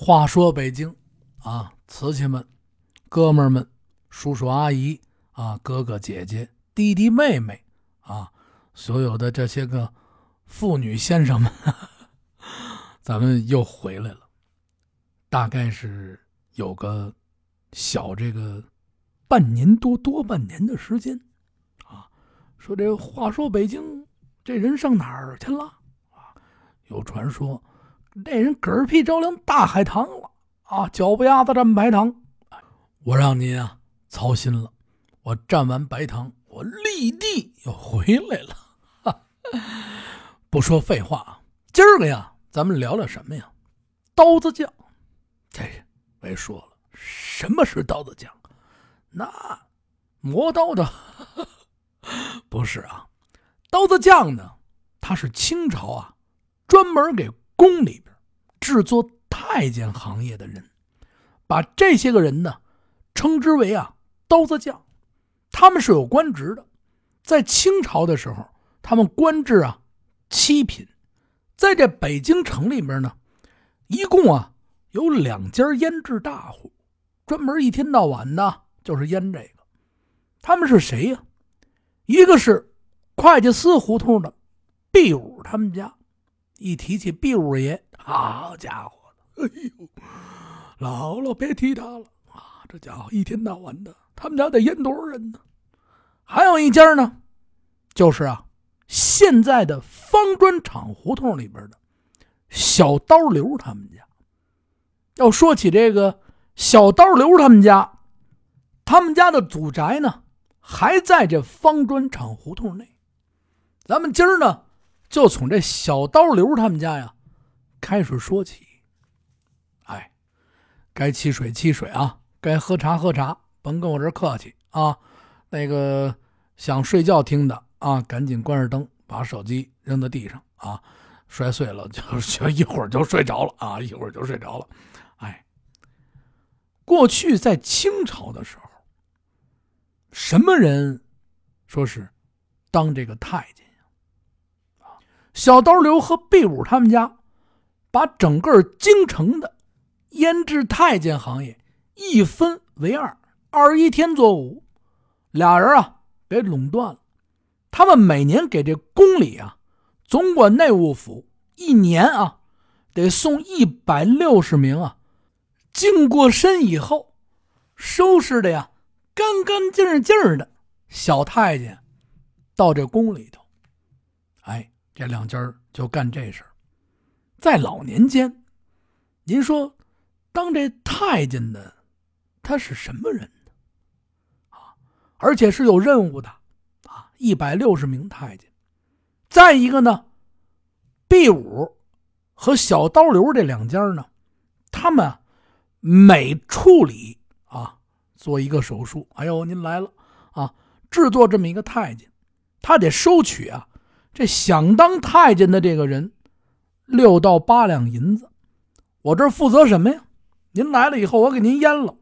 话说北京啊，瓷器们、哥们儿们、叔叔阿姨啊、哥哥姐姐、弟弟妹妹啊，所有的这些个妇女先生们，咱们又回来了。大概是有个小这个半年多多半年的时间啊。说这话说北京这人上哪儿去了啊？有传说。那人嗝屁着凉大海棠了啊！脚不丫子蘸白糖，我让您啊操心了。我蘸完白糖，我立地又回来了。哈，不说废话啊，今儿个呀，咱们聊聊什么呀？刀子匠。这别说了，什么是刀子匠？那磨刀的 不是啊，刀子匠呢，他是清朝啊，专门给宫里边。制作太监行业的人，把这些个人呢，称之为啊刀子匠，他们是有官职的，在清朝的时候，他们官制啊七品，在这北京城里面呢，一共啊有两家腌制大户，专门一天到晚的就是腌这个，他们是谁呀？一个是会计司胡同的毕五他们家，一提起毕五爷。好家伙，哎呦，姥姥别提他了啊！这家伙一天到晚的，他们家得淹多少人呢？还有一家呢，就是啊，现在的方砖厂胡同里边的小刀刘他们家。要说起这个小刀刘他们家，他们家的祖宅呢，还在这方砖厂胡同内。咱们今儿呢，就从这小刀刘他们家呀。开始说起，哎，该沏水沏水啊，该喝茶喝茶，甭跟我这客气啊。那个想睡觉听的啊，赶紧关着灯，把手机扔在地上啊，摔碎了就就 一会儿就睡着了啊，一会儿就睡着了。哎，过去在清朝的时候，什么人说是当这个太监？小刀刘和毕武他们家。把整个京城的腌制太监行业一分为二，二一天作五，俩人啊给垄断了。他们每年给这宫里啊，总管内务府一年啊，得送一百六十名啊，净过身以后收拾的呀干干净净的小太监到这宫里头。这两家就干这事儿。在老年间，您说，当这太监的，他是什么人呢？啊，而且是有任务的，啊，一百六十名太监。再一个呢，毕武和小刀刘这两家呢，他们每处理啊，做一个手术，哎呦，您来了啊，制作这么一个太监，他得收取啊，这想当太监的这个人。六到八两银子，我这负责什么呀？您来了以后，我给您腌了，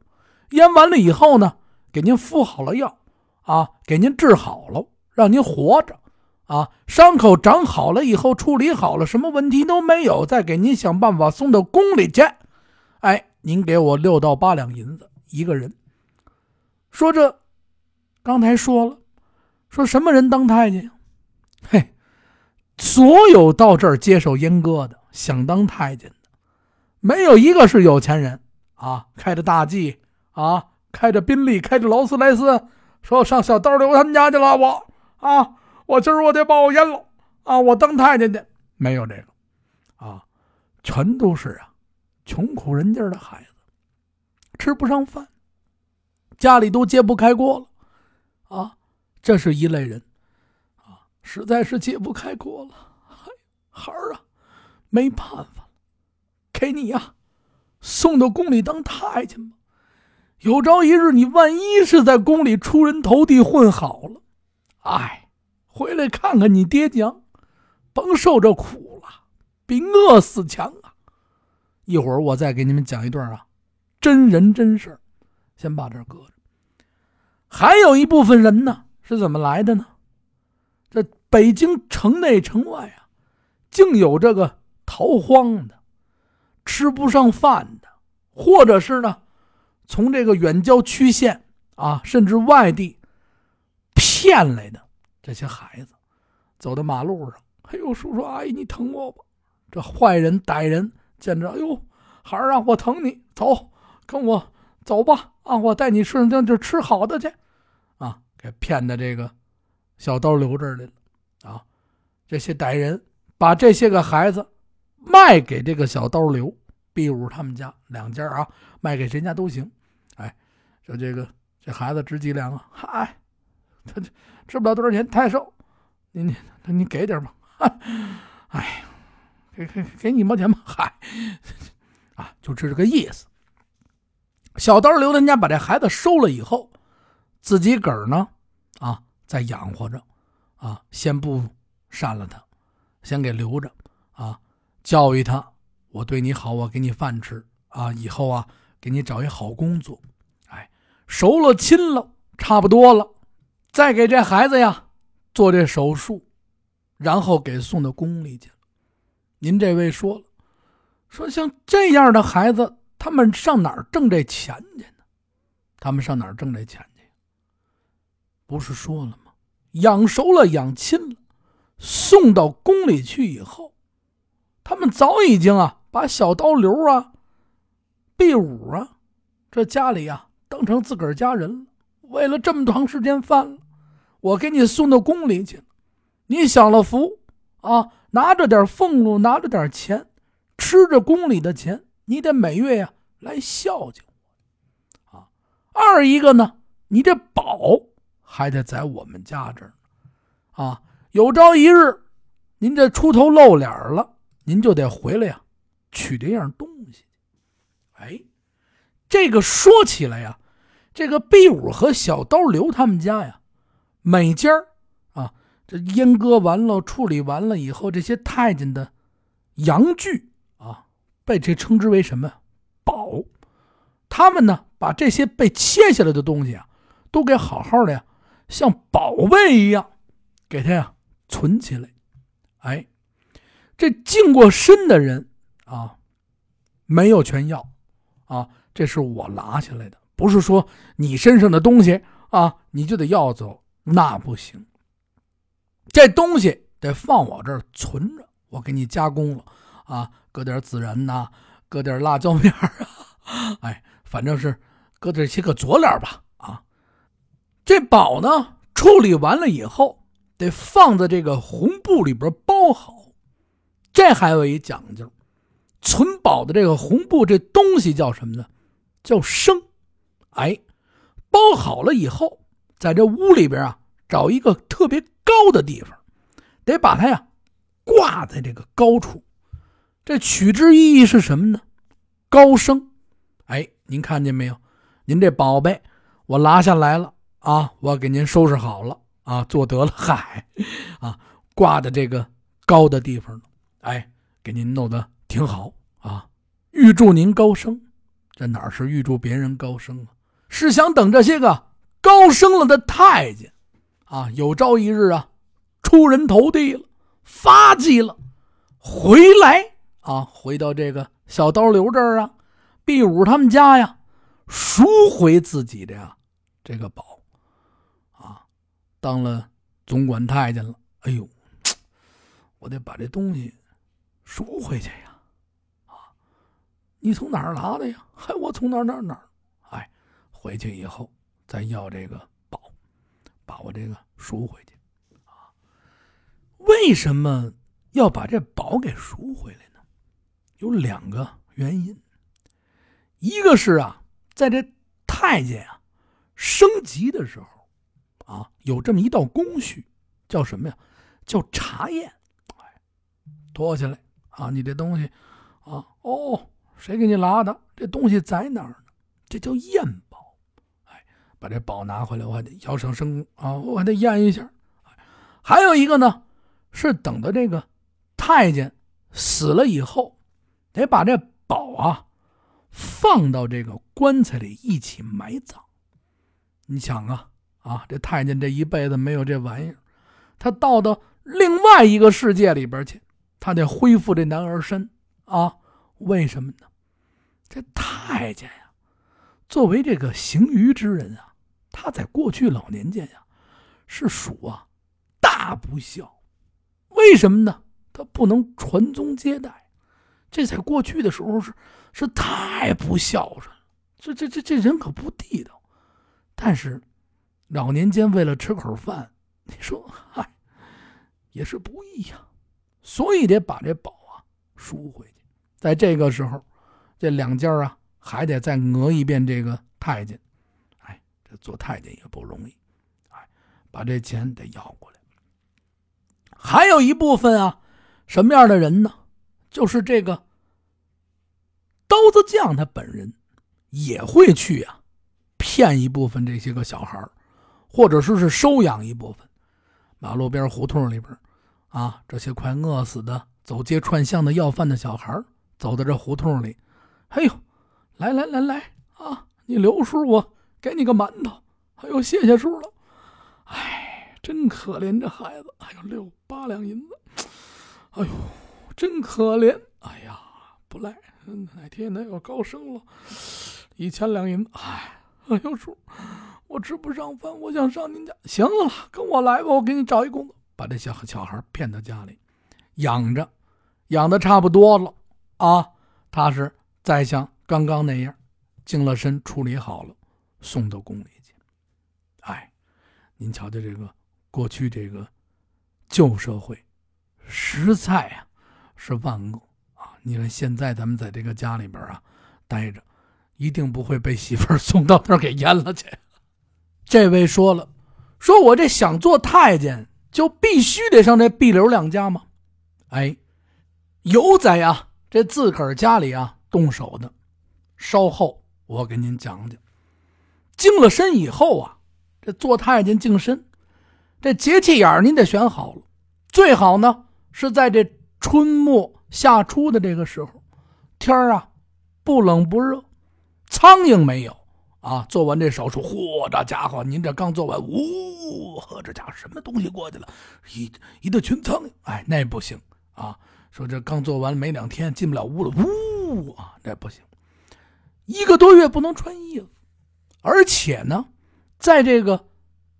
腌完了以后呢，给您敷好了药，啊，给您治好了，让您活着，啊，伤口长好了以后，处理好了，什么问题都没有，再给您想办法送到宫里去。哎，您给我六到八两银子一个人。说这，刚才说了，说什么人当太监？嘿。所有到这儿接受阉割的，想当太监的，没有一个是有钱人啊！开着大 G 啊，开着宾利，开着劳斯莱斯，说上小刀刘他们家去了。我啊，我今儿我得把我阉了啊！我当太监去，没有这个啊，全都是啊，穷苦人家的孩子，吃不上饭，家里都揭不开锅了啊！这是一类人。实在是解不开锅了，孩儿啊，没办法给你呀，送到宫里当太监吧。有朝一日你万一是在宫里出人头地混好了，哎，回来看看你爹娘，甭受这苦了，比饿死强啊！一会儿我再给你们讲一段啊，真人真事先把这搁着。还有一部分人呢，是怎么来的呢？这北京城内城外啊，竟有这个逃荒的、吃不上饭的或者是呢，从这个远郊区县啊，甚至外地骗来的这些孩子，走到马路上，哎呦，叔叔阿姨，你疼我吧？这坏人歹人见着，哎呦，孩儿啊，我疼你，走，跟我走吧，啊，我带你顺上这吃好的去，啊，给骗的这个小刀留这儿来了，啊，这些歹人把这些个孩子卖给这个小刀刘。毕五他们家两家啊，卖给谁家都行。哎，说这个这孩子值几两啊？嗨，他这值不了多少钱，太瘦。你你你给点吧。哎，给给给你一毛钱吧。嗨，啊，就这个意思。小刀刘他家把这孩子收了以后，自己个儿呢啊在养活着啊，先不杀了他，先给留着啊，教育他。我对你好，我给你饭吃啊！以后啊，给你找一好工作，哎，熟了亲了，差不多了，再给这孩子呀做这手术，然后给送到宫里去。您这位说了，说像这样的孩子，他们上哪儿挣这钱去呢？他们上哪儿挣这钱去？不是说了吗？养熟了，养亲了，送到宫里去以后，他们早已经啊。把小刀刘啊、毕武啊，这家里啊当成自个儿家人了。为了这么长时间饭，我给你送到宫里去。你享了福啊，拿着点俸禄，拿着点钱，吃着宫里的钱，你得每月呀来孝敬我啊。二一个呢，你这宝还得在我们家这儿啊。有朝一日您这出头露脸了，您就得回来呀。取这样东西，哎，这个说起来呀，这个毕五和小刀刘他们家呀，每家啊，这阉割完了、处理完了以后，这些太监的阳具啊，被这称之为什么宝？他们呢，把这些被切下来的东西啊，都给好好的呀，像宝贝一样，给他呀存起来。哎，这净过身的人。啊，没有全要，啊，这是我拿下来的，不是说你身上的东西啊，你就得要走，那不行。这东西得放我这儿存着，我给你加工了，啊，搁点孜然呐，搁点辣椒面啊，哎，反正是搁这些个佐料吧，这宝呢，处理完了以后，得放在这个红布里边包好，这还有一讲究。存宝的这个红布，这东西叫什么呢？叫生。哎，包好了以后，在这屋里边啊，找一个特别高的地方，得把它呀挂在这个高处。这取之意义是什么呢？高升。哎，您看见没有？您这宝贝，我拿下来了啊，我给您收拾好了啊，做得了海啊，挂的这个高的地方哎，给您弄得挺好。啊，预祝您高升，这哪是预祝别人高升啊？是想等这些个高升了的太监，啊，有朝一日啊，出人头地了，发迹了，回来啊，回到这个小刀刘这儿啊，毕武他们家呀，赎回自己的呀这个宝，当了总管太监了。哎呦，我得把这东西赎回去呀。啊你从哪儿拿的呀？嗨，我从哪儿哪儿哪儿，哎，回去以后再要这个宝，把我这个赎回去啊。为什么要把这宝给赎回来呢？有两个原因，一个是啊，在这太监啊升级的时候啊，有这么一道工序，叫什么呀？叫查验。哎，脱下来啊，你这东西啊，哦。谁给你拿的？这东西在哪儿呢？这叫验宝。哎，把这宝拿回来，我还得摇上声啊，我还得验一下。还有一个呢，是等到这个太监死了以后，得把这宝啊放到这个棺材里一起埋葬。你想啊啊，这太监这一辈子没有这玩意儿，他到到另外一个世界里边去，他得恢复这男儿身啊。为什么呢？这太监呀，作为这个行于之人啊，他在过去老年间呀，是属啊大不孝。为什么呢？他不能传宗接代，这在过去的时候是是太不孝顺了。这这这这人可不地道。但是老年间为了吃口饭，你说嗨，也是不易呀。所以得把这宝啊赎回去。在这个时候，这两家啊还得再讹一遍这个太监。哎，这做太监也不容易，哎，把这钱得要过来。还有一部分啊，什么样的人呢？就是这个刀子匠他本人也会去啊，骗一部分这些个小孩或者说是收养一部分马路边胡同里边。啊，这些快饿死的、走街串巷的要饭的小孩走到这胡同里，哎呦，来来来来啊！你刘叔，我给你个馒头。哎呦，谢谢叔了。哎，真可怜这孩子。哎呦，六八两银子。哎呦，真可怜。哎呀，不赖，哪天能有高升了，一千两银子。哎，哎呦叔，我吃不上饭，我想上您家。行了，跟我来吧，我给你找一工作。把这小小孩骗到家里，养着，养的差不多了啊，他是再像刚刚那样，净了身，处理好了，送到宫里去。哎，您瞧瞧这个过去这个旧社会，实在啊是万恶啊！你看现在咱们在这个家里边啊待着，一定不会被媳妇送到那儿给阉了去。这位说了，说我这想做太监。就必须得上这碧流两家吗？哎，有在啊，这自个儿家里啊动手的。稍后我给您讲讲。净了身以后啊，这做太监净身，这节气眼您得选好了。最好呢是在这春末夏初的这个时候，天啊不冷不热，苍蝇没有。啊！做完这手术，嚯，这家伙，您这刚做完，呜，呵，这家伙什么东西过去了？一一大群苍蝇，哎，那不行啊！说这刚做完没两天，进不了屋了，呜啊，那不行。一个多月不能穿衣服，而且呢，在这个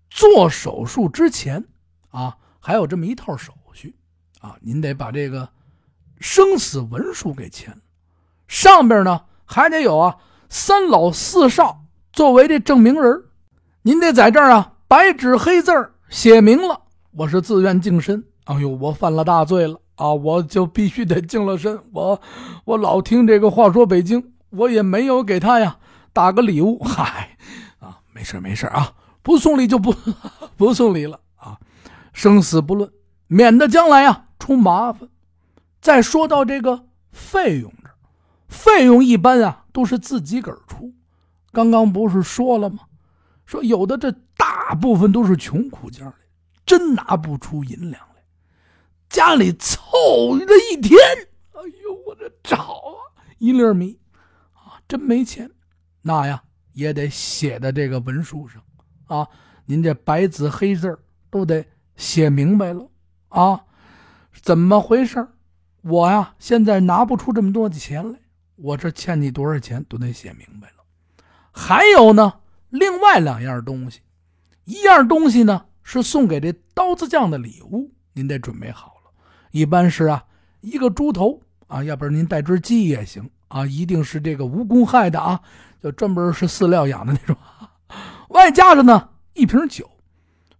做手术之前啊，还有这么一套手续啊，您得把这个生死文书给签了，上边呢还得有啊三老四少。作为这证明人，您得在这儿啊，白纸黑字写明了，我是自愿净身。哎呦，我犯了大罪了啊，我就必须得净了身。我，我老听这个话说北京，我也没有给他呀打个礼物。嗨，啊，没事没事啊，不送礼就不不送礼了啊，生死不论，免得将来呀出麻烦。再说到这个费用这费用一般啊都是自己个儿出。刚刚不是说了吗？说有的这大部分都是穷苦家里，真拿不出银两来，家里凑了一天，哎呦，我这找啊一粒米。啊，真没钱，那呀也得写在这个文书上。啊，您这白纸黑字都得写明白了。啊，怎么回事我呀现在拿不出这么多的钱来，我这欠你多少钱都得写明白了。还有呢，另外两样东西，一样东西呢是送给这刀子匠的礼物，您得准备好了。一般是啊，一个猪头啊，要不然您带只鸡也行啊，一定是这个无公害的啊，就专门是饲料养的那种。外加着呢一瓶酒，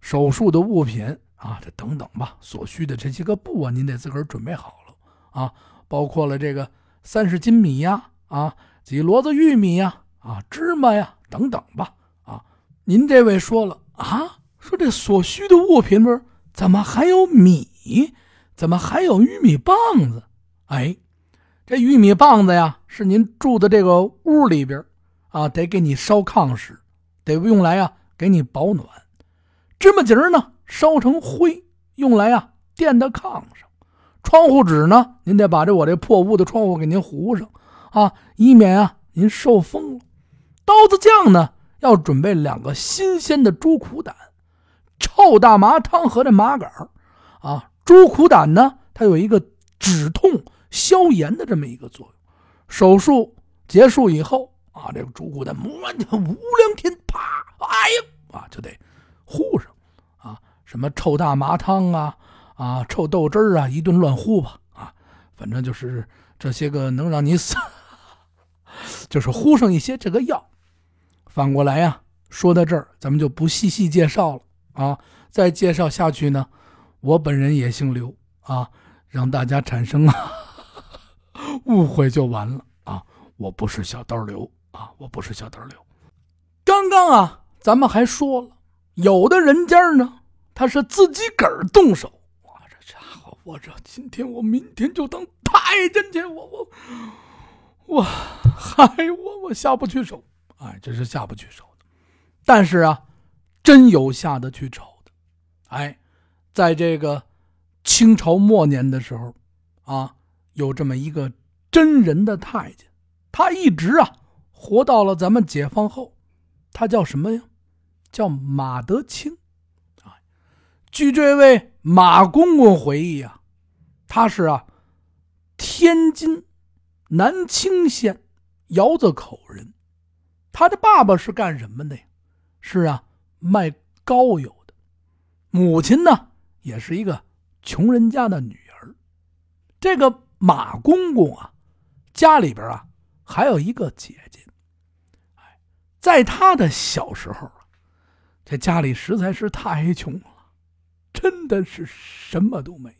手术的物品啊，这等等吧，所需的这些个布啊，您得自个儿准备好了啊，包括了这个三十斤米呀，啊，几骡子玉米呀。啊，芝麻呀，等等吧。啊，您这位说了啊，说这所需的物品不是？怎么还有米？怎么还有玉米棒子？哎，这玉米棒子呀，是您住的这个屋里边啊，得给你烧炕使，得用来啊给你保暖。芝麻节呢，烧成灰，用来啊垫到炕上。窗户纸呢，您得把这我这破屋的窗户给您糊上啊，以免啊您受风了。刀子匠呢，要准备两个新鲜的猪苦胆，臭大麻汤和这麻杆啊，猪苦胆呢，它有一个止痛消炎的这么一个作用。手术结束以后啊，这个主骨的无量天，啪，哎呀，啊，就得糊上啊，什么臭大麻汤啊，啊，臭豆汁儿啊，一顿乱呼吧，啊，反正就是这些个能让你 死，就是呼上一些这个药。反过来呀，说到这儿，咱们就不细细介绍了啊。再介绍下去呢，我本人也姓刘啊，让大家产生了 误会就完了啊。我不是小刀刘啊，我不是小刀刘。刚刚啊，咱们还说了，有的人家呢，他是自己个儿动手。我这今天我明天就当太监去，我我我，嗨，我我下不去手，哎，这是下不去手的。但是啊，真有下得去手的。哎，在这个清朝末年的时候，啊，有这么一个真人的太监，他一直啊活到了咱们解放后，他叫什么呀？叫马德清。啊，据这位马公公回忆啊，他是啊天津南清县窑子口人，他的爸爸是干什么的呀？是啊卖膏油。母亲呢，也是一个穷人家的女儿。这个马公公啊，家里边啊还有一个姐姐。哎，在他的小时候啊，这家里实在是太穷了，真的是什么都没。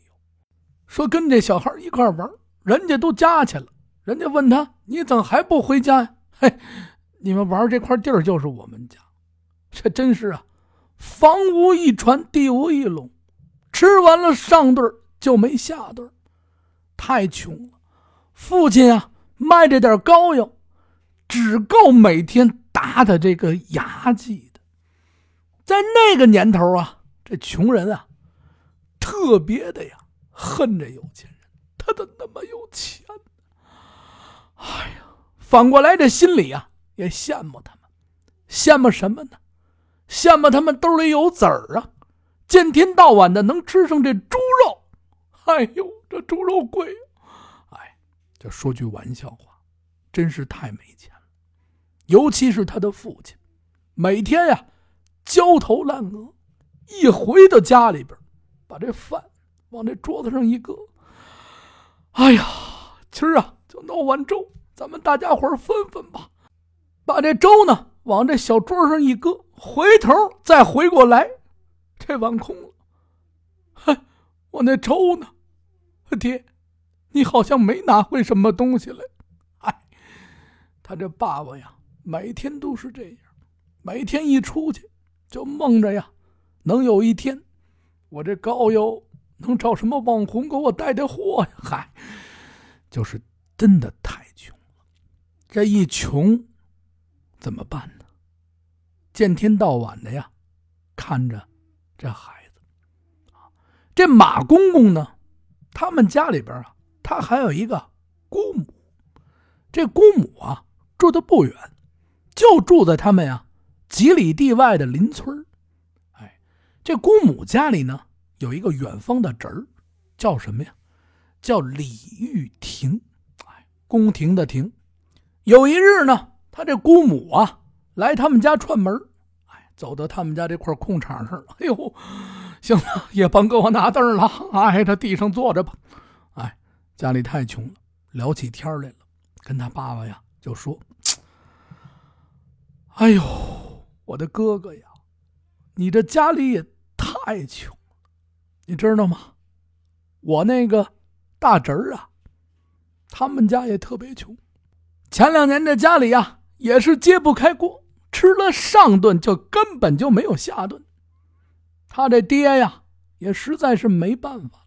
说跟这小孩一块玩，人家都家去了。人家问他：“你怎么还不回家呀？”嘿，你们玩这块地儿就是我们家。这真是啊。房无一传，地无一垄，吃完了上顿就没下顿太穷了。父亲啊，卖这点膏药，只够每天打他这个牙祭的。在那个年头啊，这穷人啊，特别的呀恨这有钱人，他怎那么有钱？哎呀，反过来这心里啊也羡慕他们，羡慕什么呢？羡慕他们兜里有子儿啊，见天到晚的能吃上这猪肉。哎呦，这猪肉贵！哎，这说句玩笑话，真是太没钱了。尤其是他的父亲，每天呀焦头烂额，一回到家里边，把这饭往这桌子上一搁。哎呀，今儿啊就闹碗粥，咱们大家伙分分吧。把这粥呢往这小桌上一搁。回头再回过来，这碗空了。哼，我那粥呢？爹，你好像没拿回什么东西来。哎，他这爸爸呀，每天都是这样，每天一出去就梦着呀，能有一天，我这高邮能找什么网红给我带带货呀？嗨，就是真的太穷了。这一穷，怎么办呢？见天到晚的呀，看着这孩子，这马公公呢，他们家里边啊，他还有一个姑母，这姑母啊住的不远，就住在他们呀几里地外的邻村哎，这姑母家里呢有一个远方的侄儿，叫什么呀？叫李玉婷，哎，宫廷的廷。有一日呢，他这姑母啊来他们家串门。哎走到他们家这块空场上了，哎呦，行了，也甭给我拿凳了，挨着地上坐着吧。哎，家里太穷了，聊起天来了，跟他爸爸呀就说：“哎呦，我的哥哥呀，你这家里也太穷，你知道吗？我那个大侄儿啊，他们家也特别穷，前两年这家里呀也是揭不开锅。”吃了上顿就根本就没有下顿，他这爹呀也实在是没办法，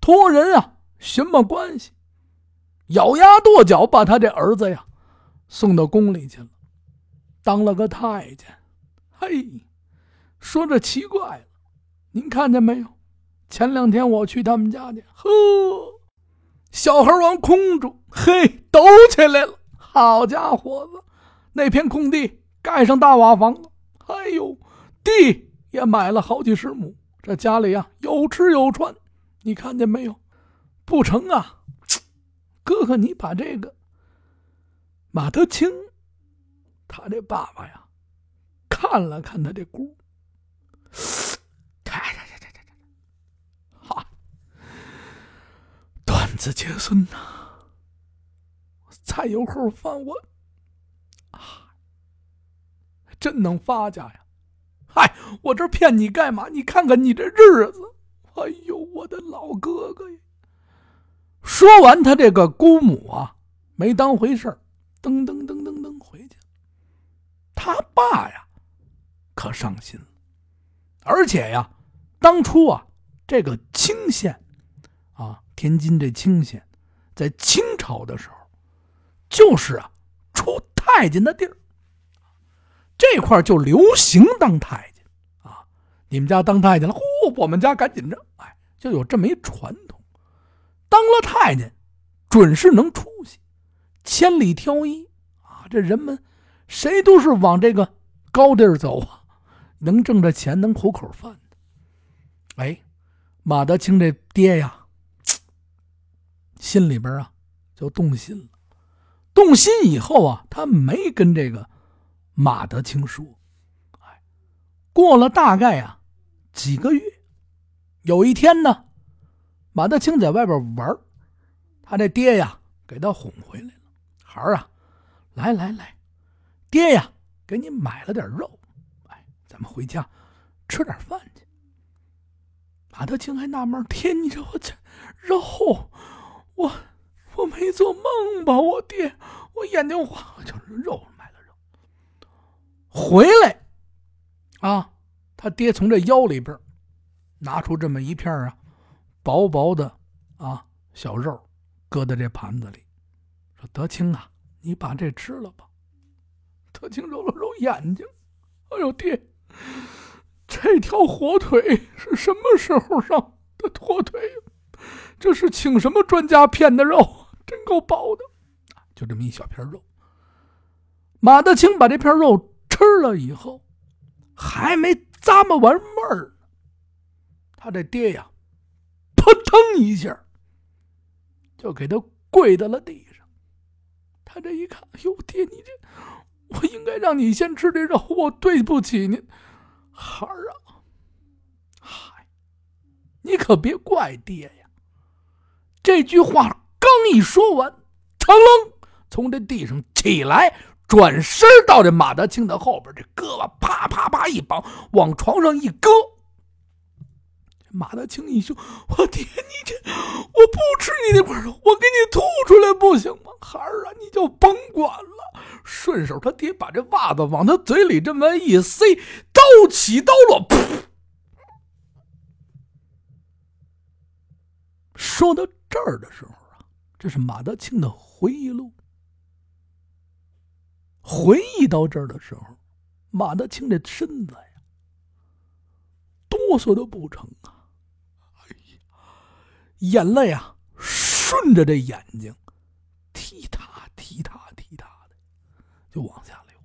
托人啊寻摸关系，咬牙跺脚把他这儿子呀送到宫里去了，当了个太监。嘿，说这奇怪了，您看见没有？前两天我去他们家去，呵，小孩往空中嘿抖起来了，好家伙子！那片空地盖上大瓦房了，哎呦，地也买了好几十亩。这家里呀有吃有穿，你看见没有？不成啊，哥哥，你把这个马德清，他这爸爸呀，看了看他这姑，太太太太太，哈，断子绝孙呐！再有后犯我，啊，真能发家呀！嗨，我这骗你干嘛？你看看你这日子，哎呦，我的老哥哥呀！说完，他这个姑母啊，没当回事噔噔噔噔噔回去。他爸呀，可伤心了，而且呀，当初啊，这个清县，天津这清县，在清朝的时候，就是啊，出太监的地儿，这块就流行当太监啊。你们家当太监了，呼，我们家赶紧着，哎，就有这么一传统。当了太监，准是能出息，千里挑一啊！这人们谁都是往这个高地儿走啊，能挣着钱，能糊口饭。哎，马德清这爹呀，心里边啊就动心了。动心以后啊，他没跟这个马德清说。哎，过了大概啊几个月，有一天呢。马德清在外边玩他这爹呀给他哄回来了。孩儿啊，来来来，爹呀给你买了点肉，哎，咱们回家吃点饭去。马德清还纳闷：天，你这我这肉，我我没做梦吧？我爹，我眼睛花，就是肉买了肉。回来啊，他爹从这腰里边拿出这么一片啊。薄薄的啊，小肉搁在这盘子里，说：“德清啊，你把这吃了吧。”德清揉了揉眼睛，哎呦爹，这条火腿是什么时候上的火腿？这是请什么专家片的肉？真够薄的，就这么一小片肉。马德清把这片肉吃了以后，还没咂摸完味儿，他这爹呀。扑腾一下，就给他跪在了地上。他这一看，哎呦爹，你这，我应该让你先吃这肉，我对不起您，孩儿啊，嗨，你可别怪爹呀。这句话刚一说完，噌楞从这地上起来，转身到这马德清的后边，这胳膊啪啪啪一绑，往床上一搁。马德清一凶，我爹，你这我不吃你那块肉，我给你吐出来不行吗？孩儿啊，你就甭管了。顺手，他爹把这袜子往他嘴里这么一塞，刀起刀落，噗。说 到这儿的时候啊，这是马德清的回忆录。回忆到这儿的时候，马德清这身子呀，哆嗦的不成啊。哎呀眼泪啊，顺着这眼睛，踢踏踢踏踢踏的，就往下流。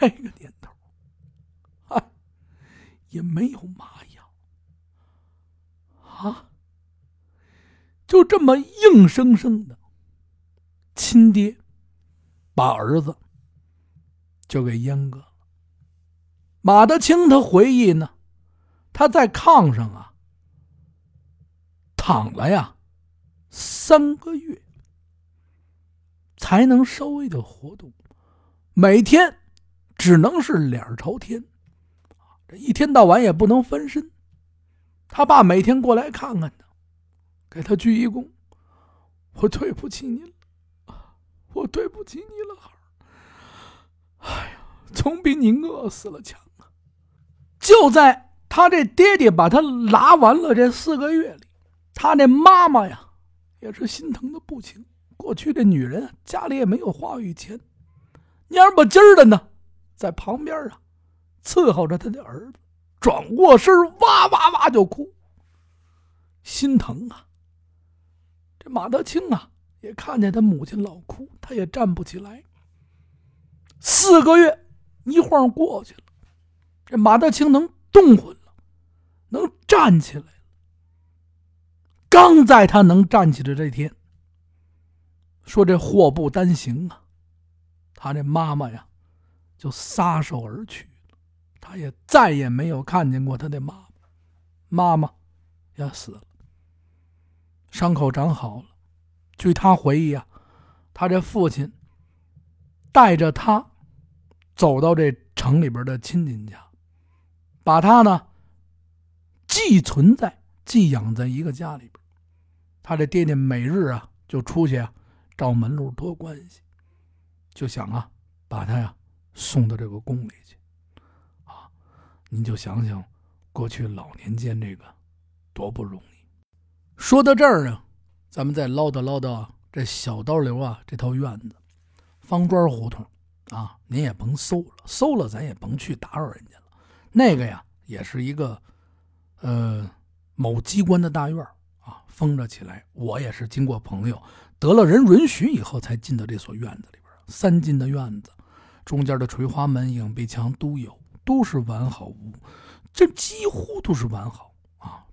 那个年头，啊，也没有麻药，啊，就这么硬生生的，亲爹把儿子就给阉割了。马德清他回忆呢，他在炕上啊。躺了呀，三个月才能稍微的活动，每天只能是脸朝天，这一天到晚也不能翻身。他爸每天过来看看他，给他鞠一躬：“我对不起您了，我对不起你了，孩儿。哎呀，总比你饿死了强啊！”就在他这爹爹把他拉完了这四个月里。他那妈妈呀，也是心疼的不轻。过去这女人家里也没有话语权，蔫不唧的呢，在旁边啊伺候着他的儿子，转过身哇哇哇就哭，心疼啊。马德清啊，也看见他母亲老哭，他也站不起来。四个月一晃过去了，这马德清能动混了，能站起来。刚在他能站起来这天，说这祸不单行啊，他这妈妈呀，就撒手而去了，他也再也没有看见过他的妈妈，妈妈也死了，伤口长好了。据他回忆啊，他这父亲带着他走到这城里边的亲戚家，把他呢寄存在、寄养在一个家里边。他这爹爹每日啊就出去啊。找门路托关系，就想啊，把他呀送到这个宫里去，啊，您就想想过去老年间这个多不容易。说到这儿呢，咱们再唠叨唠叨这小刀流啊这套院子，方砖胡同啊，您也甭搜了，搜了咱也甭去打扰人家了。那个呀，也是一个呃某机关的大院啊，封着起来。我也是经过朋友。得了人允许以后，才进到这所院子里边。三进的院子，中间的垂花门、影壁墙都有，都是完好无，这几乎都是完好，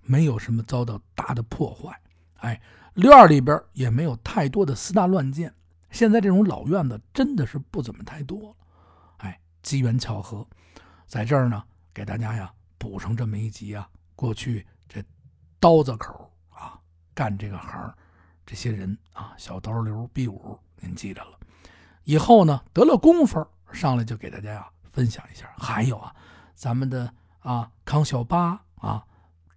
没有什么遭到大的破坏。哎，院里边也没有太多的私大乱建。现在这种老院子真的是不怎么太多了。哎，机缘巧合，在这儿呢，给大家呀补上这么一集啊。过去这刀子口啊，干这个行。这些人啊，小刀刘、毕武，您记着了。以后呢，得了功夫，上来就给大家呀分享一下。还有啊，咱们的啊康小八啊，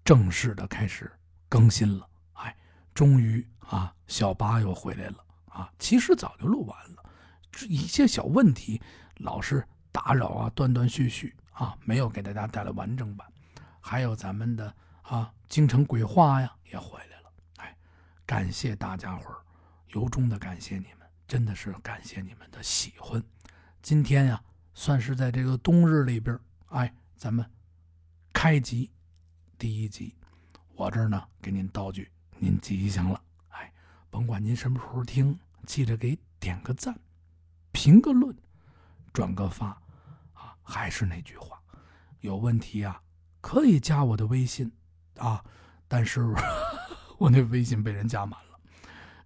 正式的开始更新了。哎，终于啊，小八又回来了啊。其实早就录完了，这一些小问题老是打扰啊，断断续续啊，没有给大家带来完整版。还有咱们的啊，京城鬼话呀，也回来了，哎。感谢大家伙儿，由衷的感谢你们，真的是感谢你们的喜欢。今天呀，算是在这个冬日里边，哎，咱们开集第一集，我这儿呢给您道句，您吉祥了。哎，甭管您什么时候听，记得给点个赞，评个论，转个发啊。还是那句话，有问题啊可以加我的微信啊，但是。我那微信被人加满了，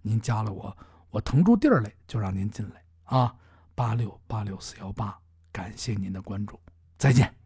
您加了我，我腾出地儿来就让您进来啊！八六八六四幺八，感谢您的关注，再见。